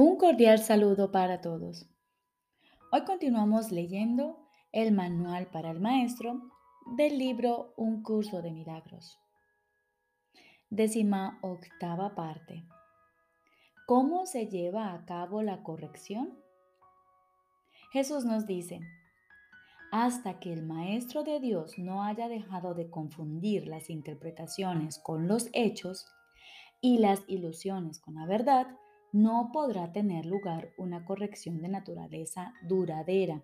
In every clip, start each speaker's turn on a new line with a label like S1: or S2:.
S1: Un cordial saludo para todos. Hoy continuamos leyendo el manual para el maestro del libro Un curso de milagros. Décima octava parte. ¿Cómo se lleva a cabo la corrección? Jesús nos dice, hasta que el Maestro de Dios no haya dejado de confundir las interpretaciones con los hechos y las ilusiones con la verdad, no podrá tener lugar una corrección de naturaleza duradera,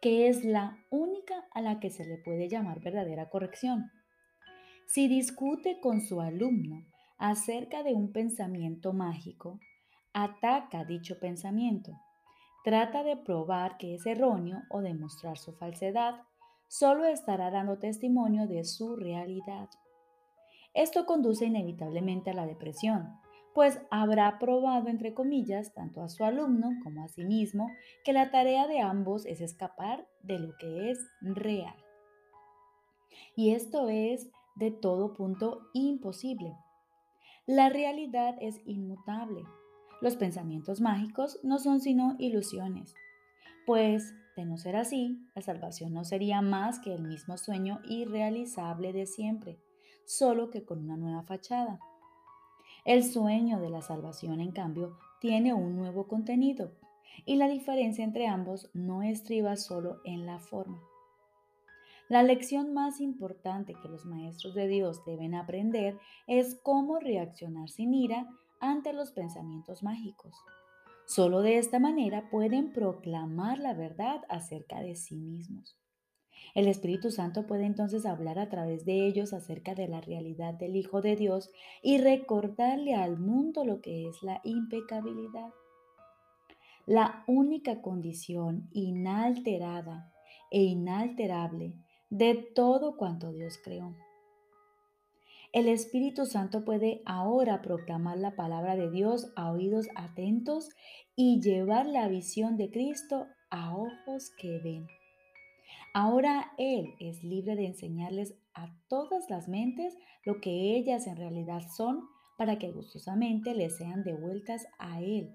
S1: que es la única a la que se le puede llamar verdadera corrección. Si discute con su alumno acerca de un pensamiento mágico, ataca dicho pensamiento, trata de probar que es erróneo o demostrar su falsedad, solo estará dando testimonio de su realidad. Esto conduce inevitablemente a la depresión, pues habrá probado, entre comillas, tanto a su alumno como a sí mismo, que la tarea de ambos es escapar de lo que es real. Y esto es de todo punto imposible. La realidad es inmutable. Los pensamientos mágicos no son sino ilusiones, pues, de no ser así, la salvación no sería más que el mismo sueño irrealizable de siempre, solo que con una nueva fachada. El sueño de la salvación, en cambio, tiene un nuevo contenido y la diferencia entre ambos no estriba solo en la forma. La lección más importante que los maestros de Dios deben aprender es cómo reaccionar sin ira ante los pensamientos mágicos. Solo de esta manera pueden proclamar la verdad acerca de sí mismos. El Espíritu Santo puede entonces hablar a través de ellos acerca de la realidad del Hijo de Dios y recordarle al mundo lo que es la impecabilidad. La única condición inalterada e inalterable de todo cuanto Dios creó. El Espíritu Santo puede ahora proclamar la palabra de Dios a oídos atentos y llevar la visión de Cristo a ojos que ven. Ahora Él es libre de enseñarles a todas las mentes lo que ellas en realidad son para que gustosamente les sean devueltas a Él.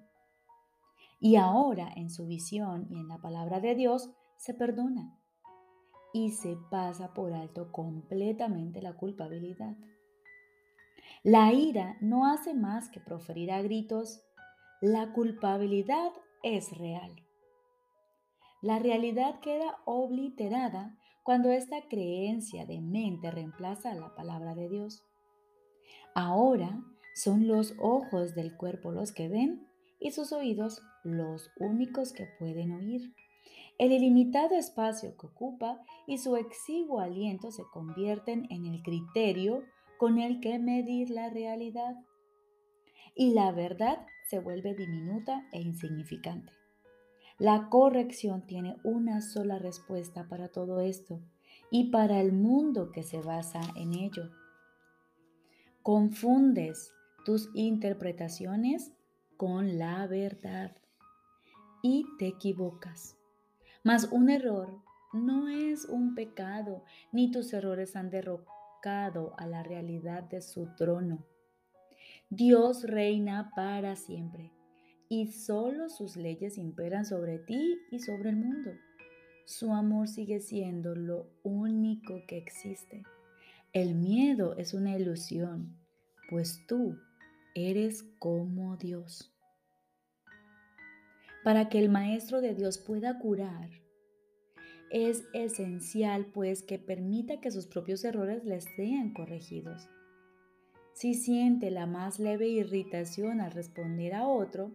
S1: Y ahora en su visión y en la palabra de Dios se perdona y se pasa por alto completamente la culpabilidad. La ira no hace más que proferir a gritos, la culpabilidad es real. La realidad queda obliterada cuando esta creencia de mente reemplaza la palabra de Dios. Ahora son los ojos del cuerpo los que ven y sus oídos los únicos que pueden oír. El ilimitado espacio que ocupa y su exiguo aliento se convierten en el criterio con el que medir la realidad. Y la verdad se vuelve diminuta e insignificante. La corrección tiene una sola respuesta para todo esto y para el mundo que se basa en ello. Confundes tus interpretaciones con la verdad y te equivocas. Mas un error no es un pecado, ni tus errores han derrocado a la realidad de su trono. Dios reina para siempre y solo sus leyes imperan sobre ti y sobre el mundo. Su amor sigue siendo lo único que existe. El miedo es una ilusión, pues tú eres como Dios. Para que el Maestro de Dios pueda curar, es esencial pues que permita que sus propios errores les sean corregidos. Si siente la más leve irritación al responder a otro,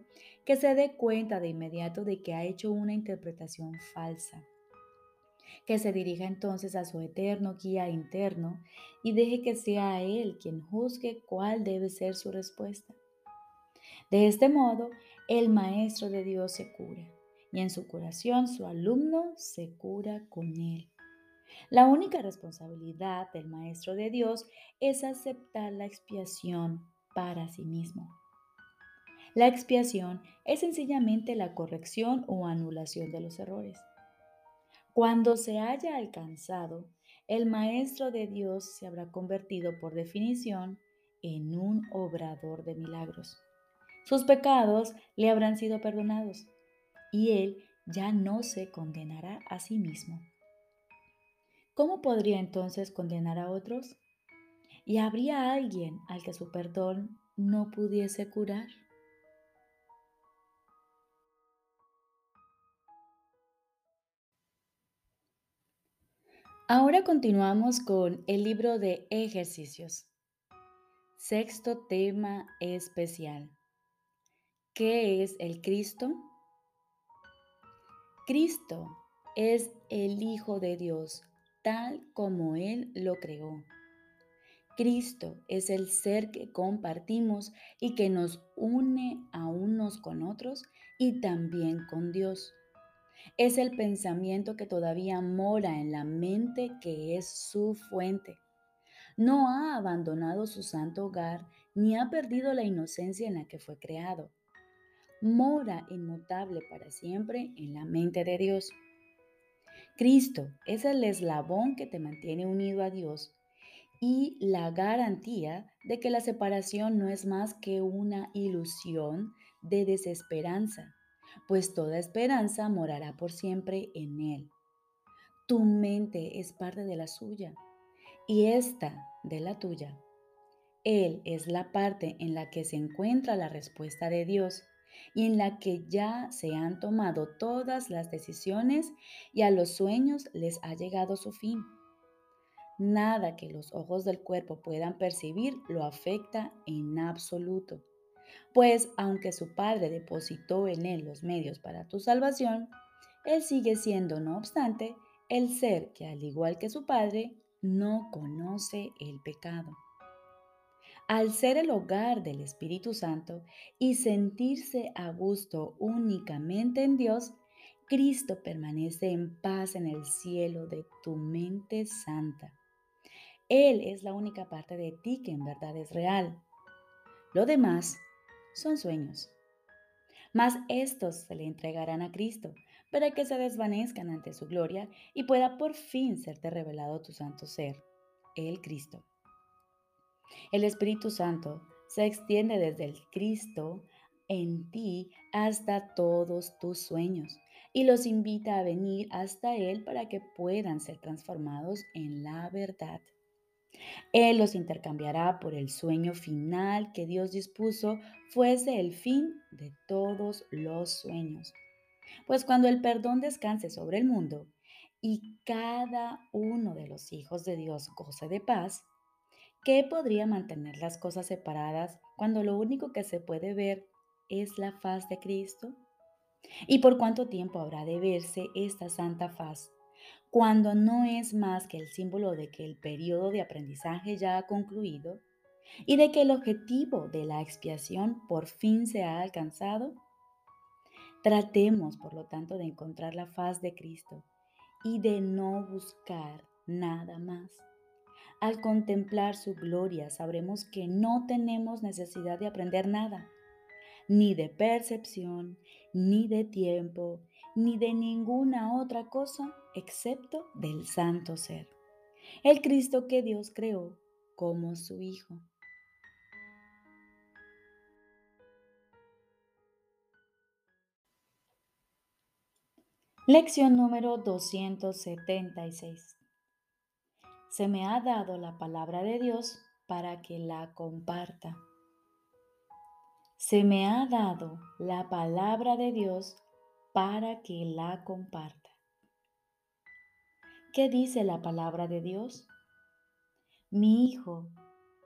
S1: que se dé cuenta de inmediato de que ha hecho una interpretación falsa. Que se dirija entonces a su eterno guía interno y deje que sea él quien juzgue cuál debe ser su respuesta. De este modo, el Maestro de Dios se cura y en su curación su alumno se cura con él. La única responsabilidad del Maestro de Dios es aceptar la expiación para sí mismo. La expiación es sencillamente la corrección o anulación de los errores. Cuando se haya alcanzado, el Maestro de Dios se habrá convertido por definición en un obrador de milagros, Sus pecados le habrán sido perdonados y él ya no se condenará a sí mismo. ¿Cómo podría entonces condenar a otros? ¿Y habría alguien al que su perdón no pudiese curar? Ahora continuamos con el libro de ejercicios. Sexto tema especial. ¿Qué es el Cristo? Cristo es el Hijo de Dios, tal como Él lo creó. Cristo es el ser que compartimos y que nos une a unos con otros y también con Dios. Es el pensamiento que todavía mora en la mente que es su fuente. No ha abandonado su santo hogar ni ha perdido la inocencia en la que fue creado. Mora inmutable para siempre en la mente de Dios. Cristo es el eslabón que te mantiene unido a Dios y la garantía de que la separación no es más que una ilusión de desesperanza pues toda esperanza morará por siempre en Él. Tu mente es parte de la suya y esta de la tuya. Él es la parte en la que se encuentra la respuesta de Dios y en la que ya se han tomado todas las decisiones y a los sueños les ha llegado su fin. Nada que los ojos del cuerpo puedan percibir lo afecta en absoluto pues aunque su Padre depositó en él los medios para tu salvación, él sigue siendo, no obstante, el ser que, al igual que su Padre, no conoce el pecado. Al ser el hogar del Espíritu Santo y sentirse a gusto únicamente en Dios, Cristo permanece en paz en el cielo de tu mente santa. Él es la única parte de ti que en verdad es real. Lo demás son sueños. Mas estos se le entregarán a Cristo para que se desvanezcan ante su gloria y pueda por fin serte revelado tu santo ser, el Cristo. El Espíritu Santo se extiende desde el Cristo en ti hasta todos tus sueños y los invita a venir hasta Él para que puedan ser transformados en la verdad. Él los intercambiará por el sueño final que Dios dispuso fuese el fin de todos los sueños. Pues cuando el perdón descanse sobre el mundo y cada uno de los hijos de Dios goce de paz, ¿qué podría mantener las cosas separadas cuando lo único que se puede ver es la faz de Cristo? ¿Y por cuánto tiempo habrá de verse esta santa faz cuando no es más que el símbolo de que el periodo de aprendizaje ya ha concluido y de que el objetivo de la expiación por fin se ha alcanzado? Tratemos, por lo tanto, de encontrar la faz de Cristo y de no buscar nada más. Al contemplar su gloria sabremos que no tenemos necesidad de aprender nada, ni de percepción, ni de tiempo, ni de ninguna otra cosa excepto del santo ser, el Cristo que Dios creó como su Hijo. Lección número 276. Se me ha dado la palabra de Dios para que la comparta. Se me ha dado la palabra de Dios para que la comparta. ¿Qué dice la palabra de Dios? Mi Hijo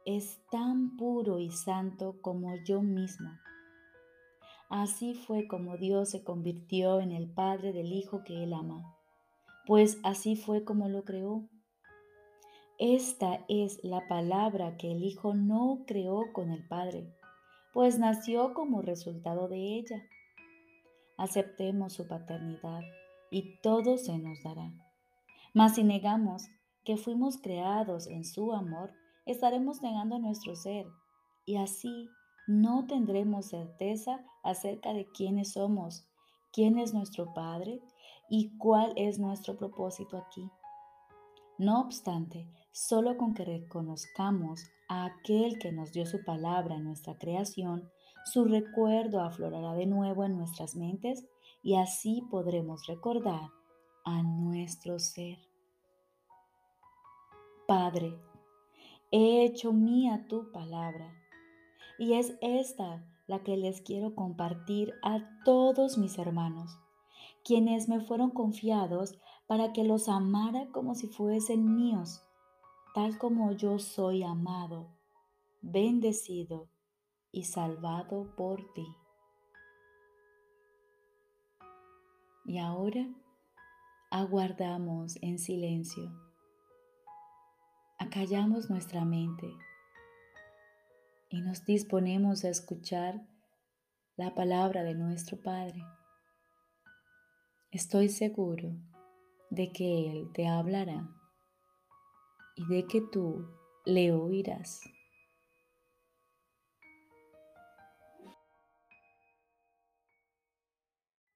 S1: es tan puro y santo como yo mismo. Así fue como Dios se convirtió en el Padre del Hijo que Él ama, pues así fue como lo creó. Esta es la palabra que el Hijo no creó con el Padre, pues nació como resultado de ella aceptemos su paternidad y todo se nos dará. Mas si negamos que fuimos creados en su amor, estaremos negando nuestro ser y así no tendremos certeza acerca de quiénes somos, quién es nuestro Padre y cuál es nuestro propósito aquí. No obstante, solo con que reconozcamos a aquel que nos dio su palabra en nuestra creación, su recuerdo aflorará de nuevo en nuestras mentes y así podremos recordar a nuestro ser. Padre, he hecho mía tu palabra y es esta la que les quiero compartir a todos mis hermanos, quienes me fueron confiados para que los amara como si fuesen míos, tal como yo soy amado, bendecido y salvado por ti. Y ahora aguardamos en silencio, acallamos nuestra mente y nos disponemos a escuchar la palabra de nuestro Padre. Estoy seguro de que Él te hablará y de que tú le oirás.